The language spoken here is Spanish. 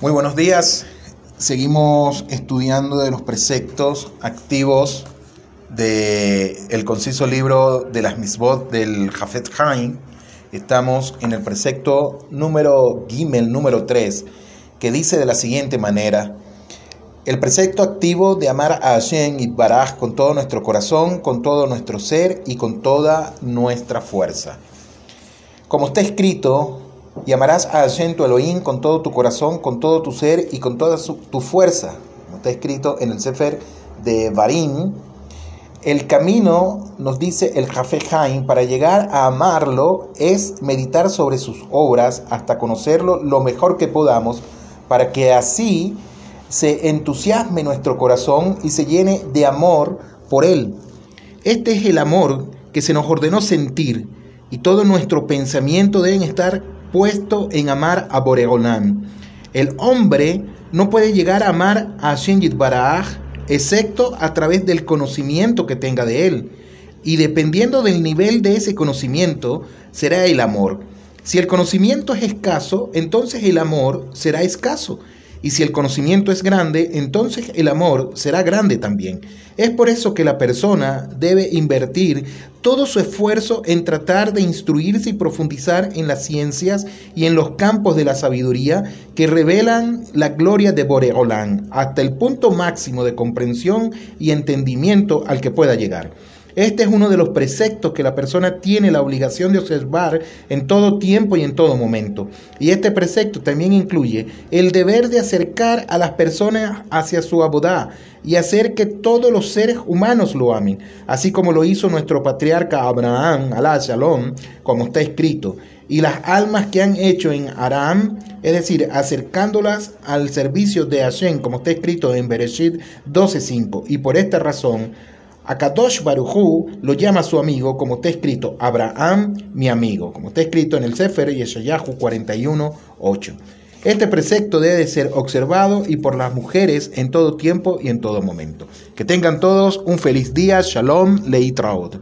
Muy buenos días. Seguimos estudiando de los preceptos activos del el conciso libro de las misbot del Jafet Haim. Estamos en el precepto número Gimel, número 3, que dice de la siguiente manera: El precepto activo de amar a Hashem y Baraj con todo nuestro corazón, con todo nuestro ser y con toda nuestra fuerza. Como está escrito, y amarás a Hashem tu Elohim con todo tu corazón, con todo tu ser y con toda tu fuerza. Como está escrito en el Sefer de Barim. El camino, nos dice el Jafé Haim, para llegar a amarlo es meditar sobre sus obras hasta conocerlo lo mejor que podamos, para que así se entusiasme nuestro corazón y se llene de amor por él. Este es el amor que se nos ordenó sentir y todo nuestro pensamiento deben estar puesto en amar a Boreolán. El hombre no puede llegar a amar a Shinjit excepto a través del conocimiento que tenga de él. Y dependiendo del nivel de ese conocimiento, será el amor. Si el conocimiento es escaso, entonces el amor será escaso. Y si el conocimiento es grande, entonces el amor será grande también. Es por eso que la persona debe invertir todo su esfuerzo en tratar de instruirse y profundizar en las ciencias y en los campos de la sabiduría que revelan la gloria de Boreolán hasta el punto máximo de comprensión y entendimiento al que pueda llegar. Este es uno de los preceptos que la persona tiene la obligación de observar en todo tiempo y en todo momento. Y este precepto también incluye el deber de acercar a las personas hacia su abodá y hacer que todos los seres humanos lo amen, así como lo hizo nuestro patriarca Abraham, Alá Shalom, como está escrito. Y las almas que han hecho en Aram, es decir, acercándolas al servicio de Hashem, como está escrito en Bereshit 12.5. Y por esta razón, Akadosh Barujú lo llama su amigo, como está escrito, Abraham, mi amigo, como está escrito en el Sefer Yeshayahu 41.8. Este precepto debe ser observado y por las mujeres en todo tiempo y en todo momento. Que tengan todos un feliz día. Shalom, Leitraud.